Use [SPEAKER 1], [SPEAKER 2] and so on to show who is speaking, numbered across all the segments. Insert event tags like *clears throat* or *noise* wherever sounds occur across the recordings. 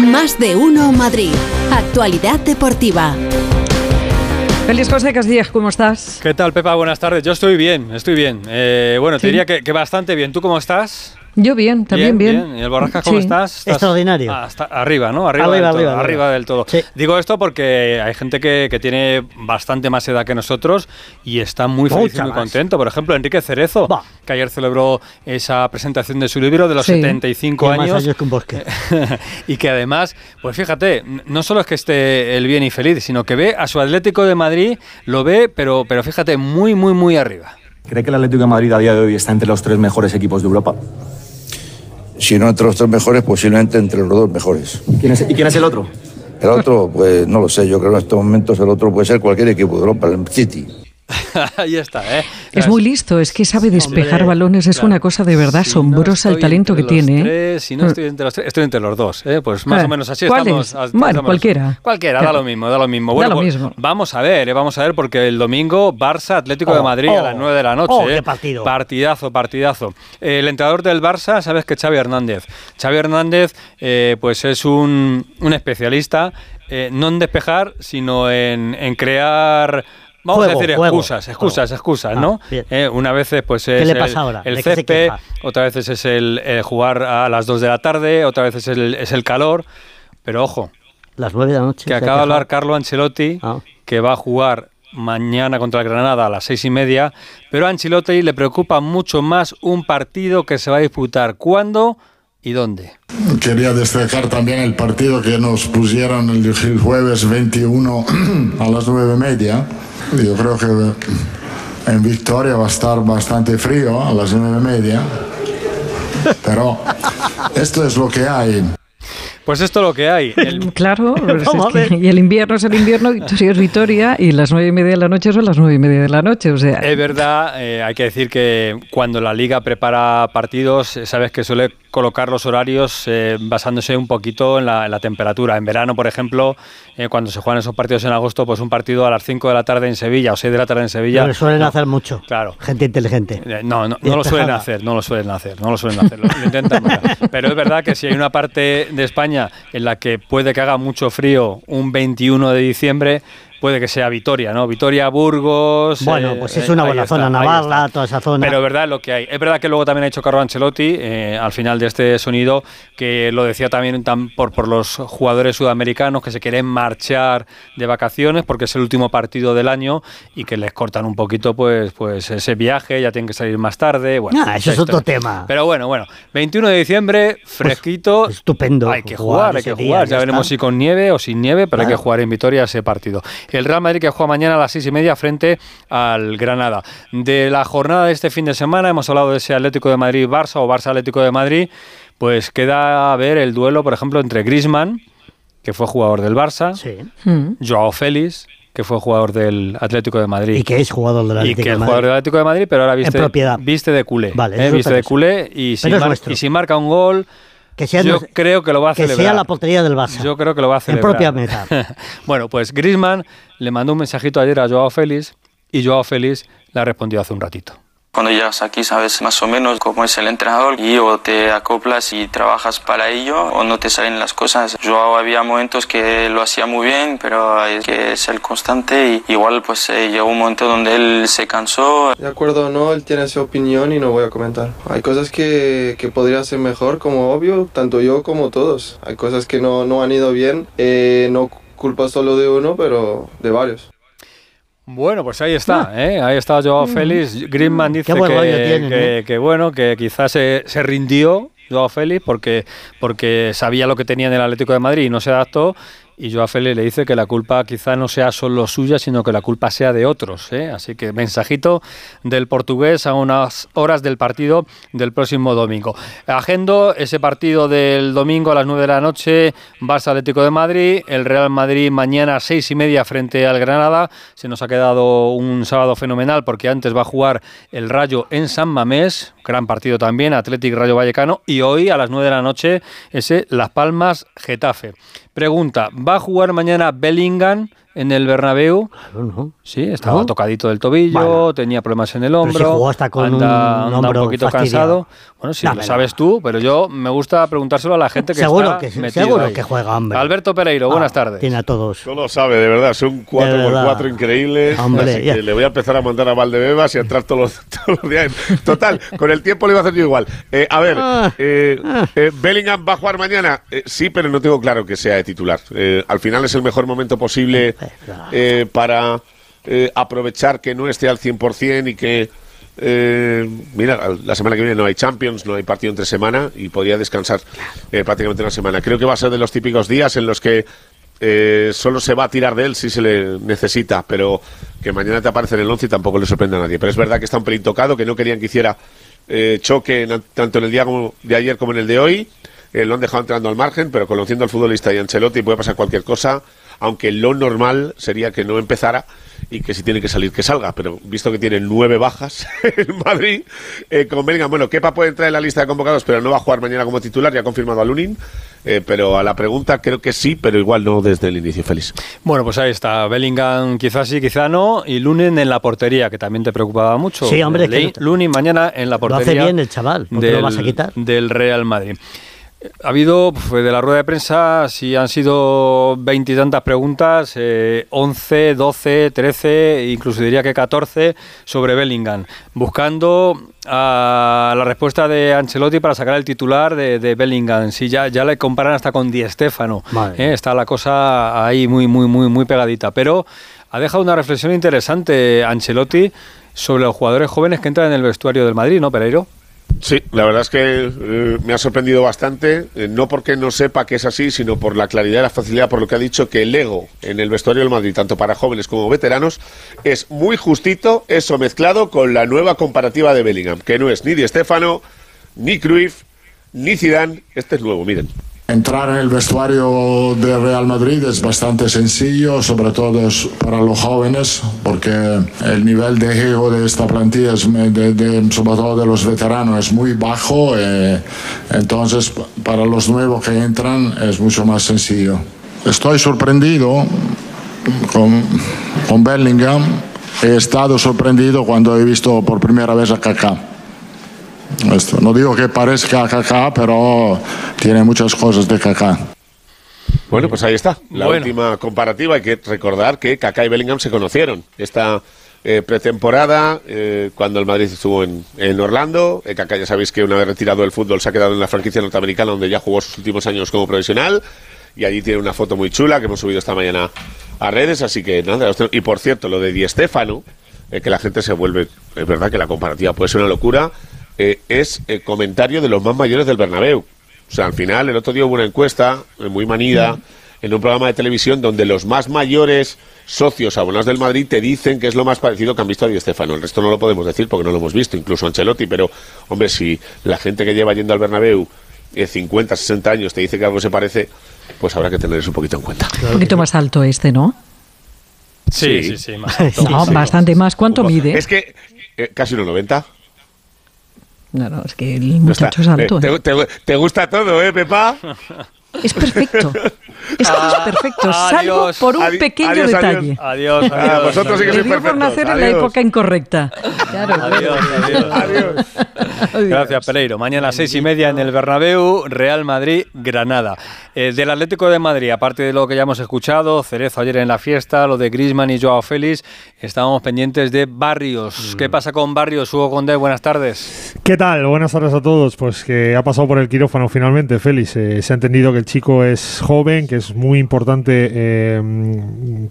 [SPEAKER 1] Más de uno Madrid. Actualidad deportiva.
[SPEAKER 2] Feliz José Castillas, ¿cómo estás?
[SPEAKER 3] ¿Qué tal, Pepa? Buenas tardes. Yo estoy bien, estoy bien. Eh, bueno, te diría que, que bastante bien. ¿Tú cómo estás?
[SPEAKER 2] Yo bien, también bien.
[SPEAKER 3] ¿Y el Borrascas cómo
[SPEAKER 2] Sí.
[SPEAKER 3] estás? ¿Estás-
[SPEAKER 4] Extraordinario.
[SPEAKER 3] Ah, arriba, ¿no? Arriba,
[SPEAKER 4] Arriba,
[SPEAKER 3] del todo.
[SPEAKER 4] arriba, arriba.
[SPEAKER 3] del todo.
[SPEAKER 4] Sí.
[SPEAKER 3] Digo esto porque hay gente que, que tiene bastante más edad que nosotros y está muy feliz y muy
[SPEAKER 4] más.
[SPEAKER 3] contento. Por ejemplo, Enrique Cerezo,
[SPEAKER 4] Bah.
[SPEAKER 3] que ayer celebró esa presentación de su libro de los
[SPEAKER 2] Sí.
[SPEAKER 3] 75
[SPEAKER 4] Tiene más
[SPEAKER 3] años.
[SPEAKER 4] años que un bosque. *laughs*
[SPEAKER 3] y que además, pues fíjate, no solo es que esté el bien y feliz, sino que ve a su Atlético de Madrid, lo ve, pero, pero fíjate, muy, muy, muy arriba.
[SPEAKER 5] ¿Cree que el Atlético de Madrid a día de hoy está entre los tres mejores equipos de Europa?
[SPEAKER 6] Si no entre los tres mejores, posiblemente entre los dos mejores.
[SPEAKER 5] ¿Quién es- ¿Y quién es el otro?
[SPEAKER 6] El otro, pues no lo sé, yo creo que en estos momentos el otro puede ser cualquier equipo de Europa, el City. *laughs*
[SPEAKER 3] Ahí está, ¿eh?
[SPEAKER 2] Es muy listo, es que sabe despejar
[SPEAKER 3] Hombre,
[SPEAKER 2] balones, es
[SPEAKER 3] claro.
[SPEAKER 2] una cosa de verdad
[SPEAKER 3] Si no
[SPEAKER 2] asombrosa el talento que tiene. ¿eh?
[SPEAKER 3] tres, si no estoy entre los tres, estoy entre los dos, ¿eh? Pues más
[SPEAKER 2] Eh,
[SPEAKER 3] o menos así
[SPEAKER 2] ¿cuál
[SPEAKER 3] estamos.
[SPEAKER 2] es?
[SPEAKER 3] as-
[SPEAKER 2] Bueno, cualquiera.
[SPEAKER 3] Cualquiera, da lo mismo, da lo mismo.
[SPEAKER 2] Da
[SPEAKER 3] Bueno, pues vamos a ver, ¿eh? vamos a ver, porque el domingo Barça Atlético de
[SPEAKER 4] Oh,
[SPEAKER 3] Madrid a las 9 de la noche.
[SPEAKER 4] oh,
[SPEAKER 3] ¿eh?
[SPEAKER 4] qué partido.
[SPEAKER 3] Partidazo, partidazo. El entrenador del Barça, sabes que Xavi Hernández. Xavi Hernández, pues es un, un especialista, eh, no en despejar, sino en, en crear. Vamos
[SPEAKER 4] Juego,
[SPEAKER 3] a decir
[SPEAKER 4] juego,
[SPEAKER 3] excusas, excusas,
[SPEAKER 4] juego.
[SPEAKER 3] excusas,
[SPEAKER 4] Ah,
[SPEAKER 3] ¿no?
[SPEAKER 4] bien.
[SPEAKER 3] Eh, una vez pues es
[SPEAKER 4] le
[SPEAKER 3] el,
[SPEAKER 4] pasa ahora?
[SPEAKER 3] el
[SPEAKER 4] ¿De qué se
[SPEAKER 3] césped, otra vez es el, eh, jugar a las 2 de la tarde, otra vez es el, es el calor. Pero ojo,
[SPEAKER 4] Las nueve de la noche.
[SPEAKER 3] que acaba de hablar. Carlo Ancelotti,
[SPEAKER 4] Ah.
[SPEAKER 3] que va a jugar mañana contra el Granada a las seis y media, pero a Ancelotti le preocupa mucho más un partido que se va a disputar. ¿Cuándo y dónde?
[SPEAKER 7] Quería destacar también el partido que nos pusieron el, el jueves 21 *clears throat* a las 9 y media. Yo creo que en Victoria va a estar bastante frío a las 9 y media. Pero esto es lo que hay.
[SPEAKER 3] Pues esto es lo que hay. El- *laughs*
[SPEAKER 2] Claro, *laughs* pues es que- y el invierno es el invierno, Vitoria es Vitoria, y las nueve y media de la noche son las nueve y media de la noche. O sea,
[SPEAKER 3] Es verdad, eh, hay que decir que cuando la liga prepara partidos, eh, sabes que suele colocar los horarios eh, basándose un poquito en la, en la temperatura. En verano, por ejemplo, eh, cuando se juegan esos partidos en agosto, pues un partido a las 5 de la tarde en Sevilla o 6 de la tarde en Sevilla.
[SPEAKER 4] Lo que suelen
[SPEAKER 3] no,
[SPEAKER 4] hacer mucho.
[SPEAKER 3] Claro.
[SPEAKER 4] Gente inteligente.
[SPEAKER 3] Eh, No, no, no lo suelen hacer, no lo suelen hacer, no lo suelen hacer, lo, lo intentan. *laughs* Pero es verdad que si hay una parte de España en la que puede que haga mucho frío un 21 de diciembre, puede que sea Vitoria, ¿no? Vitoria, Burgos.
[SPEAKER 4] Bueno,
[SPEAKER 3] eh,
[SPEAKER 4] pues es una buena
[SPEAKER 3] está,
[SPEAKER 4] zona,
[SPEAKER 3] ahí
[SPEAKER 4] Navarra,
[SPEAKER 3] está.
[SPEAKER 4] toda esa zona.
[SPEAKER 3] Pero es verdad lo que hay. Es verdad que luego también ha dicho Carlo Ancelotti, eh, al final de este sonido, que lo decía también tam- por, por los jugadores sudamericanos que se quieren marchar de vacaciones porque es el último partido del año y que les cortan un poquito pues, pues ese viaje, ya tienen que salir más tarde. Bueno,
[SPEAKER 4] Ah, eso es otro tema.
[SPEAKER 3] Pero bueno, bueno, 21 de diciembre, fresquito.
[SPEAKER 4] Pues estupendo
[SPEAKER 3] Hay que
[SPEAKER 4] jugar
[SPEAKER 3] hay que
[SPEAKER 4] día,
[SPEAKER 3] jugar.
[SPEAKER 4] ya
[SPEAKER 3] Ya veremos
[SPEAKER 4] está.
[SPEAKER 3] si con nieve o sin nieve, pero hay que jugar en Vitoria ese partido. El Real Madrid que juega mañana a las seis y media frente al Granada. De la jornada de este fin de semana hemos hablado de ese Atlético de Madrid-Barça o Barça-Atlético de Madrid. Pues queda a ver el duelo, por ejemplo, entre Griezmann, que fue jugador del Barça,
[SPEAKER 4] Sí.
[SPEAKER 2] mm,
[SPEAKER 3] Joao Félix, que fue jugador del Atlético de Madrid.
[SPEAKER 4] Y que es jugador del
[SPEAKER 3] Y
[SPEAKER 4] Atlético
[SPEAKER 3] que
[SPEAKER 4] de
[SPEAKER 3] es
[SPEAKER 4] Madrid.
[SPEAKER 3] jugador del Atlético de Madrid, pero ahora viste,
[SPEAKER 4] propiedad.
[SPEAKER 3] viste de culé.
[SPEAKER 4] Vale,
[SPEAKER 3] ¿eh? Viste de culé y si, mar- y si marca un gol,
[SPEAKER 4] Que sea,
[SPEAKER 3] yo creo que lo va a
[SPEAKER 4] que
[SPEAKER 3] celebrar.
[SPEAKER 4] sea la portería del Barça.
[SPEAKER 3] Yo creo que lo va a
[SPEAKER 4] En
[SPEAKER 3] celebrar.
[SPEAKER 4] propia meta. *laughs*
[SPEAKER 3] bueno, pues Griezmann le mandó un mensajito ayer a Joao Félix y Joao Félix le ha respondido hace un ratito.
[SPEAKER 8] Cuando llegas aquí sabes más o menos cómo es el entrenador y o te acoplas y trabajas para ello o no te salen las cosas. Yo había momentos que lo hacía muy bien, pero hay que ser constante y igual pues eh, llegó un momento donde él se cansó.
[SPEAKER 9] De acuerdo no, él tiene su opinión y no voy a comentar. Hay cosas que, que podría ser mejor, como obvio, tanto yo como todos. Hay cosas que no, no han ido bien, eh, no culpa solo de uno, pero de varios.
[SPEAKER 3] Bueno, pues ahí está, ¿eh? ahí está Joao Félix. Griezmann dice
[SPEAKER 4] Qué buen
[SPEAKER 3] que,
[SPEAKER 4] tienen,
[SPEAKER 3] que-
[SPEAKER 4] ¿eh?
[SPEAKER 3] que bueno, que quizás se, se rindió Joao Félix porque, porque sabía lo que tenía en el Atlético de Madrid y no se adaptó. Y Joao Félix le dice que la culpa quizá no sea solo suya, sino que la culpa sea de otros. ¿eh? Así que mensajito del portugués a unas horas del partido del próximo domingo. Agendo ese partido del domingo a las 9 de la noche, Barça Atlético de Madrid, el Real Madrid mañana a 6 y media frente al Granada. Se nos ha quedado un sábado fenomenal porque antes va a jugar el Rayo en San Mamés, gran partido también, Atlético Rayo Vallecano, y hoy a las 9 de la noche ese Las Palmas Getafe. Pregunta, ¿va a jugar mañana Bellingham en el Bernabéu.
[SPEAKER 4] Claro, ¿no?
[SPEAKER 3] Sí, estaba
[SPEAKER 4] ¿No?
[SPEAKER 3] tocadito del tobillo,
[SPEAKER 4] Bueno.
[SPEAKER 3] tenía problemas en el
[SPEAKER 4] Pero si
[SPEAKER 3] hombro.
[SPEAKER 4] jugó hasta con
[SPEAKER 3] anda,
[SPEAKER 4] un
[SPEAKER 3] anda
[SPEAKER 4] hombro
[SPEAKER 3] poquito
[SPEAKER 4] fastidiado.
[SPEAKER 3] cansado. Bueno, si
[SPEAKER 4] No,
[SPEAKER 3] lo sabes tú, pero yo me gusta preguntárselo a la gente que
[SPEAKER 4] Seguro
[SPEAKER 3] está
[SPEAKER 4] que sí,
[SPEAKER 3] metido
[SPEAKER 4] seguro
[SPEAKER 3] ahí.
[SPEAKER 4] que juega, hombre.
[SPEAKER 3] Alberto Pereiro, buenas
[SPEAKER 4] Ah,
[SPEAKER 3] tardes.
[SPEAKER 4] Tiene a todos.
[SPEAKER 10] No lo sabe, de verdad, son cuatro
[SPEAKER 4] De
[SPEAKER 10] por
[SPEAKER 4] verdad.
[SPEAKER 10] cuatro increíbles.
[SPEAKER 4] Hombre,
[SPEAKER 10] así que le voy a empezar a mandar a Valdebebas y a entrar todos los, *laughs* todos los días. Total, con el tiempo le iba a hacer yo igual. Eh, a ver,
[SPEAKER 4] Ah,
[SPEAKER 10] eh,
[SPEAKER 4] ah.
[SPEAKER 10] eh, Bellingham va a jugar mañana. Eh, sí, pero no tengo claro que sea de titular. Eh, al final es el mejor momento posible eh, para eh, aprovechar que no esté al 100% y que. eh, mira, la semana que viene no hay Champions, no hay partido entre semana y podría descansar eh, prácticamente una semana. Creo que va a ser de los típicos días en los que eh, solo se va a tirar de él si se le necesita, pero que mañana te aparece en el 11 y tampoco le sorprende a nadie. Pero es verdad que está un pelín tocado, que no querían que hiciera eh, choque en- tanto en el día como de ayer como en el de hoy. Eh, lo han dejado entrando al margen, pero conociendo al futbolista y Ancelotti puede pasar cualquier cosa, aunque lo normal sería que no empezara y que si tiene que salir que salga. Pero visto que tiene nueve bajas *laughs* en Madrid, eh, con Bellingham, bueno, Kepa puede entrar en la lista de convocados, pero no va a jugar mañana como titular, ya ha confirmado a Lunin. Eh, pero a la pregunta creo que sí, pero igual no desde el inicio, Félix.
[SPEAKER 3] Bueno, pues ahí está. Bellingham quizás sí, quizá no. Y Lunin en la portería, que también te preocupaba mucho.
[SPEAKER 4] Sí, hombre, es que
[SPEAKER 3] Leí-
[SPEAKER 4] no te-
[SPEAKER 3] Lunin mañana en la
[SPEAKER 4] Lo hace
[SPEAKER 3] portería.
[SPEAKER 4] bien el chaval, ¿por qué lo vas a quitar?
[SPEAKER 3] Del Real Madrid. Ha habido, pues, de la rueda de prensa, si han sido veintitantas preguntas, eh, 11, 12, 13, incluso diría que 14 sobre Bellingham, buscando a la respuesta de Ancelotti para sacar el titular de, de Bellingham. Si ya, ya le comparan hasta con Di Stéfano, ¿eh? está la cosa ahí muy, muy, muy, muy pegadita. Pero ha dejado una reflexión interesante Ancelotti sobre los jugadores jóvenes que entran en el vestuario del Madrid, ¿no, Pereiro?
[SPEAKER 10] Sí, la verdad es que eh, me ha sorprendido bastante, eh, no porque no sepa que es así, sino por la claridad y la facilidad, por lo que ha dicho que el ego en el vestuario del Madrid, tanto para jóvenes como veteranos, es muy justito, eso mezclado con la nueva comparativa de Bellingham, que no es ni Di Stéfano, ni Cruyff, ni Zidane, este es nuevo, miren.
[SPEAKER 7] Entrar en el vestuario de Real Madrid es bastante sencillo, sobre todo para los jóvenes, porque el nivel de juego de esta plantilla, es, de- de- sobre todo de los veteranos, es muy bajo. eh, entonces, para los nuevos que entran es mucho más sencillo. Estoy sorprendido con, con Bellingham. He estado sorprendido cuando he visto por primera vez a Kaká. Esto, no digo que parezca Kaká, pero tiene muchas cosas de Kaká.
[SPEAKER 10] Bueno, pues ahí está, la
[SPEAKER 3] Bueno.
[SPEAKER 10] última comparativa. Hay que recordar que Kaká y Bellingham se conocieron esta eh, pretemporada eh, cuando el Madrid estuvo en, en Orlando. Eh, Kaká ya sabéis que una vez retirado del fútbol se ha quedado en la franquicia norteamericana donde ya jugó sus últimos años como profesional. Y allí tiene una foto muy chula que hemos subido esta mañana a redes. Así que nada, y por cierto, lo de Di Stéfano, eh, que la gente se vuelve, es verdad que la comparativa puede ser una locura, eh, es el comentario de los más mayores del Bernabéu. O sea, al final, el otro día hubo una encuesta eh, muy manida en un programa de televisión donde los más mayores socios abonados del Madrid te dicen que es lo más parecido que han visto a Di Stéfano. El resto no lo podemos decir porque no lo hemos visto, incluso Ancelotti. Pero, hombre, si la gente que lleva yendo al Bernabéu eh, 50, 60 años te dice que algo se parece, pues habrá que tener eso un poquito en cuenta.
[SPEAKER 2] Un poquito más alto este, ¿no?
[SPEAKER 3] Sí,
[SPEAKER 10] Sí.
[SPEAKER 3] sí, sí, más *laughs* alto.
[SPEAKER 2] No,
[SPEAKER 10] sí.
[SPEAKER 2] bastante más. ¿Cuánto mide?
[SPEAKER 10] Es que eh, casi 1,90.
[SPEAKER 2] No, no, es que el muchacho es alto.
[SPEAKER 10] Eh,
[SPEAKER 2] ¿eh?
[SPEAKER 10] te, te- te gusta todo, ¿eh, Pepa? *laughs*
[SPEAKER 2] Es perfecto. Es que es perfecto, salvo
[SPEAKER 3] Adiós.
[SPEAKER 2] por un
[SPEAKER 10] Adi-
[SPEAKER 2] pequeño
[SPEAKER 10] adiós,
[SPEAKER 2] detalle.
[SPEAKER 3] Adiós,
[SPEAKER 10] Ah,
[SPEAKER 3] adiós.
[SPEAKER 10] vosotros sí que sois
[SPEAKER 2] dio por
[SPEAKER 10] perfectos.
[SPEAKER 2] nacer en la
[SPEAKER 10] Adiós.
[SPEAKER 2] época incorrecta. Claro,
[SPEAKER 3] Adiós, adiós.
[SPEAKER 10] Adiós.
[SPEAKER 3] Gracias, Pereiro. Mañana a seis y media en el Bernabéu, Real Madrid, Granada. Eh, del Atlético de Madrid, aparte de lo que ya hemos escuchado, Cerezo ayer en la fiesta, lo de Griezmann y Joao Félix, estábamos pendientes de Barrios. ¿Qué pasa con Barrios? Hugo Condé, buenas tardes.
[SPEAKER 11] ¿Qué tal? Buenas tardes a todos. Pues que ha pasado por el quirófano finalmente, Félix. Eh, se ha entendido que el chico es joven, que es muy importante eh,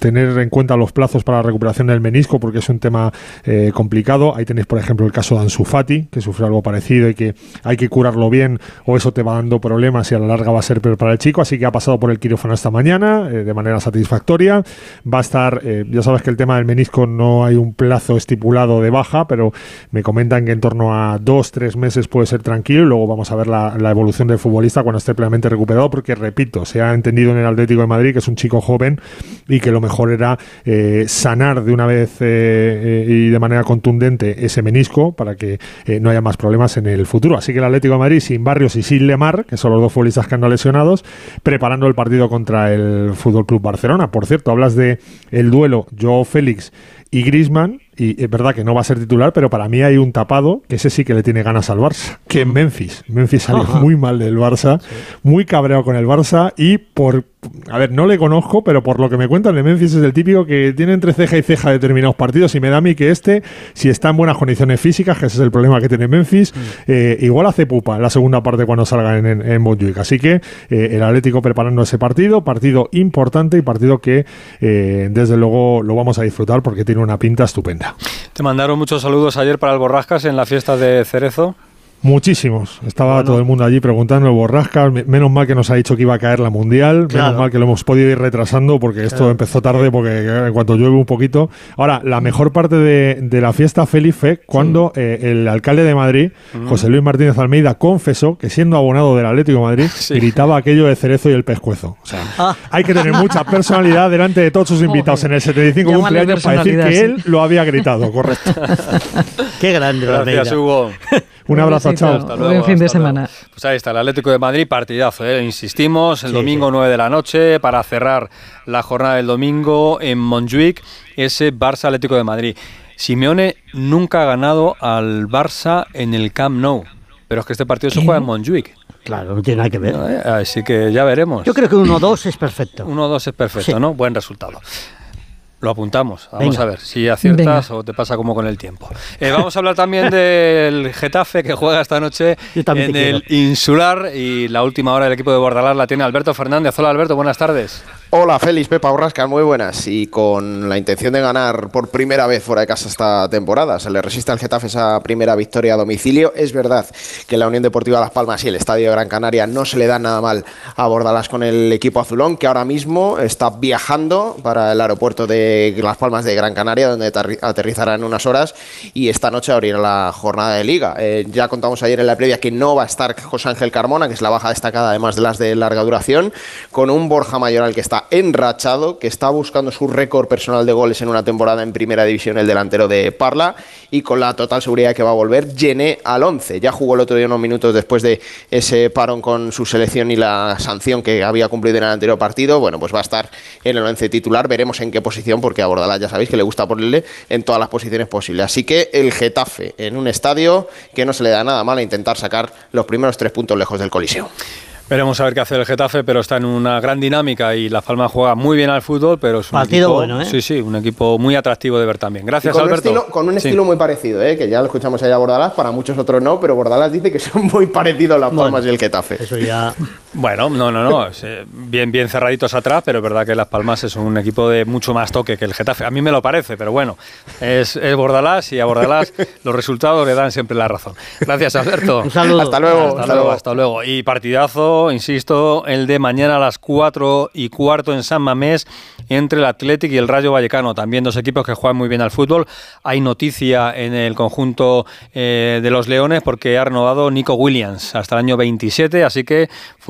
[SPEAKER 11] tener en cuenta los plazos para la recuperación del menisco, porque es un tema eh, complicado. Ahí tenéis, por ejemplo, el caso de Ansu Fati, que sufrió algo parecido y que hay que curarlo bien, o eso te va dando problemas y a la larga va a ser peor para el chico. Así que ha pasado por el quirófano esta mañana eh, de manera satisfactoria. Va a estar, ya sabes que el tema del menisco no hay un plazo estipulado de baja, pero me comentan que en torno a dos, tres meses puede ser tranquilo y luego vamos a ver la, la evolución del futbolista cuando esté plenamente recuperado, porque porque, repito, se ha entendido en el Atlético de Madrid que es un chico joven y que lo mejor era eh, sanar de una vez eh, eh, y de manera contundente ese menisco para que no haya más problemas en el futuro. Así que el Atlético de Madrid sin Barrios y sin Lemar, que son los dos futbolistas que han lesionados, preparando el partido contra el Fútbol Club Barcelona. Por cierto, hablas de el duelo Joao Félix y Grisman, y es verdad que no va a ser titular, pero para mí hay un tapado que ese sí que le tiene ganas al Barça, que es Memphis. Memphis salió muy mal del Barça, muy cabreado con el Barça y por a ver, no le conozco, pero por lo que me cuentan de Memphis es el típico que tiene entre ceja y ceja determinados partidos y me da a mí que este, si está en buenas condiciones físicas, que ese es el problema que tiene Memphis, mm. eh, igual hace pupa en la segunda parte cuando salga en, en, Así que eh, el Atlético preparando ese partido, partido importante y partido que eh, desde luego lo vamos a disfrutar porque tiene una pinta estupenda.
[SPEAKER 3] Te mandaron muchos saludos ayer para el Borrascas en la fiesta de Cerezo.
[SPEAKER 11] Muchísimos. Estaba todo el mundo allí preguntando borrascas. Menos mal que nos ha dicho que iba a caer la mundial. Menos mal que lo hemos podido ir retrasando porque esto empezó tarde porque en cuanto llueve un poquito. Ahora, la mejor parte de, la fiesta feliz fue cuando eh, el alcalde de Madrid, José Luis Martínez Almeida, confesó que siendo abonado del Atlético de Madrid, *laughs* gritaba aquello de cerezo y el pescuezo. O sea, ah. hay que tener mucha personalidad delante de todos sus invitados en el 75 cumpleaños para decir que él lo había gritado, correcto. *laughs*
[SPEAKER 4] Qué grande,
[SPEAKER 3] Gracias, Hugo.
[SPEAKER 11] Un abrazo, chao.
[SPEAKER 2] Buen fin de semana.
[SPEAKER 3] Pues ahí está, el Atlético de Madrid, partidazo, ¿eh? insistimos, el domingo 9 de la noche para cerrar la jornada del domingo en Montjuic, ese Barça Atlético de Madrid. Simeone nunca ha ganado al Barça en el Camp Nou, pero es que este partido se juega en Montjuic.
[SPEAKER 4] Claro, no tiene nada que ver.
[SPEAKER 3] Eh, así que ya veremos.
[SPEAKER 4] Yo creo que 1-2 es perfecto.
[SPEAKER 3] 1-2 es perfecto, ¿no? Buen resultado. Lo apuntamos. Vamos a ver si aciertas o te pasa como con el tiempo. Eh, vamos a hablar también *laughs* del Getafe que juega esta noche en el Insular y la última hora del equipo de Bordalás la tiene Alberto Fernández. Hola Alberto, buenas tardes.
[SPEAKER 12] Hola Félix, Pepa Urrasca, muy buenas. Y con la intención de ganar por primera vez fuera de casa esta temporada, se le resiste al Getafe esa primera victoria a domicilio. Es verdad que la Unión Deportiva Las Palmas y el Estadio de Gran Canaria no se le da nada mal a Bordalás con el equipo azulón, que ahora mismo está viajando para el aeropuerto de Las Palmas de Gran Canaria, donde aterrizará en unas horas y esta noche abrirá la jornada de liga. Eh, ya contamos ayer en la previa que no va a estar José Ángel Carmona, que es la baja destacada además de las de larga duración, con un Borja Mayoral que está enrachado, que está buscando su récord personal de goles en una temporada en primera división, el delantero de Parla, y con la total seguridad que va a volver, llené al 11. Ya jugó el otro día unos minutos después de ese parón con su selección y la sanción que había cumplido en el anterior partido. Bueno, pues va a estar en el 11 titular, veremos en qué posición, porque a Bordalás ya sabéis que le gusta ponerle en todas las posiciones posibles. Así que el Getafe en un estadio que no se le da nada mal a intentar sacar los primeros tres puntos lejos del colisión.
[SPEAKER 3] Veremos a ver qué hace el Getafe, pero está en una gran dinámica y La Palma juega muy bien al fútbol, pero es un
[SPEAKER 4] Partido
[SPEAKER 3] equipo,
[SPEAKER 4] bueno, ¿eh?
[SPEAKER 3] Sí, sí, un equipo muy atractivo de ver también. Gracias,
[SPEAKER 12] con
[SPEAKER 3] Alberto.
[SPEAKER 12] Un estilo, con un estilo muy parecido, ¿eh? que ya lo escuchamos allá a Bordalás, para muchos otros no, pero Bordalás dice que son muy parecidos Las Palmas y el Getafe.
[SPEAKER 4] Eso ya...
[SPEAKER 3] Bueno, no, no, no, *laughs* eh, bien, bien cerraditos atrás, pero es verdad que Las Palmas es un equipo de mucho más toque que el Getafe. A mí me lo parece, pero bueno, es, es Bordalás y a Bordalás *laughs* los resultados le dan siempre la razón. Gracias, Alberto.
[SPEAKER 4] Un saludo.
[SPEAKER 12] Hasta luego.
[SPEAKER 3] Hasta, luego, hasta luego. Y partidazo, insisto, el de mañana a las 4 y cuarto en San Mamés entre el Athletic y el Rayo Vallecano. También dos equipos que juegan muy bien al fútbol. Hay noticia en el conjunto eh, de los Leones porque ha renovado Nico Williams hasta el año 27, así que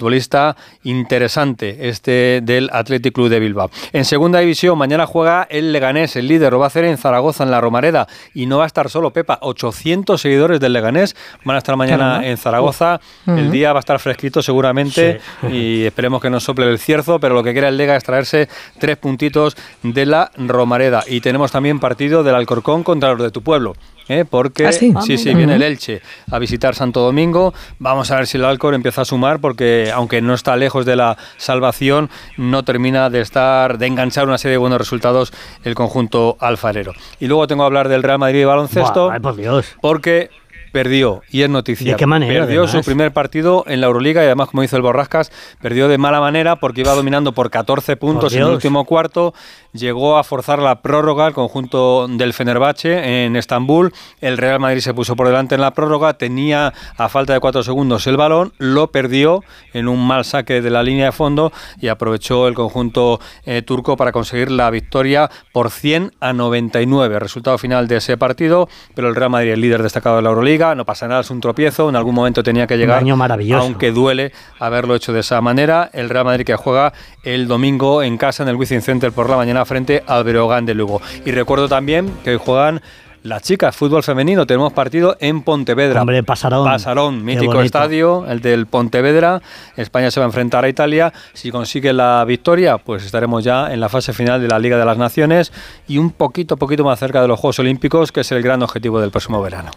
[SPEAKER 3] futbolista interesante este del Athletic Club de Bilbao. En segunda división, mañana juega el Leganés, el líder, lo va a hacer en Zaragoza, en la Romareda, y no va a estar solo Pepa, 800 seguidores del Leganés van a estar mañana en Zaragoza. El día va a estar fresquito seguramente y esperemos que no sople el cierzo, pero lo que quiere el Lega es traerse tres puntitos de la Romareda. Y tenemos también partido del Alcorcón contra los de tu pueblo. ¿Eh? porque
[SPEAKER 2] ¿Ah, sí?
[SPEAKER 3] sí, sí, viene el Elche a visitar Santo Domingo. Vamos a ver si el Alcor empieza a sumar, porque aunque no está lejos de la salvación, no termina de estar, de enganchar una serie de buenos resultados el conjunto alfarero. Y luego tengo que hablar del Real Madrid de baloncesto,
[SPEAKER 4] por Dios.
[SPEAKER 3] porque perdió, y es noticia.
[SPEAKER 4] ¿De qué manera,
[SPEAKER 3] Perdió
[SPEAKER 4] además?
[SPEAKER 3] su primer partido en la Euroliga y además, como hizo el Borrascas, perdió de mala manera porque iba dominando por 14 puntos en el último cuarto. Llegó a forzar la prórroga el conjunto del Fenerbahce en Estambul. El Real Madrid se puso por delante en la prórroga, tenía a falta de cuatro segundos el balón, lo perdió en un mal saque de la línea de fondo y aprovechó el conjunto eh, turco para conseguir la victoria por 100 a 99. Resultado final de ese partido, pero el Real Madrid, el líder destacado de la Euroliga, no pasa nada, es un tropiezo, en algún momento tenía que llegar,
[SPEAKER 4] año maravilloso.
[SPEAKER 3] aunque duele haberlo hecho de esa manera. El Real Madrid que juega el domingo en casa en el Wizzing Center por la mañana frente al Breogán de Lugo. Y recuerdo también que hoy juegan las chicas, fútbol femenino, tenemos partido en Pontevedra.
[SPEAKER 4] Hombre, Pasarón.
[SPEAKER 3] Pasarón, mítico estadio, el del Pontevedra. España se va a enfrentar a Italia. Si consigue la victoria, pues estaremos ya en la fase final de la Liga de las Naciones y un poquito, poquito más cerca de los Juegos Olímpicos, que es el gran objetivo del próximo verano.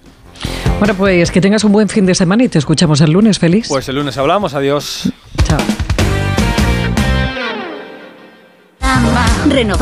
[SPEAKER 2] Bueno, pues que tengas un buen fin de semana y te escuchamos el lunes, feliz.
[SPEAKER 3] Pues el lunes hablamos, adiós.
[SPEAKER 2] Chao.
[SPEAKER 1] Renovar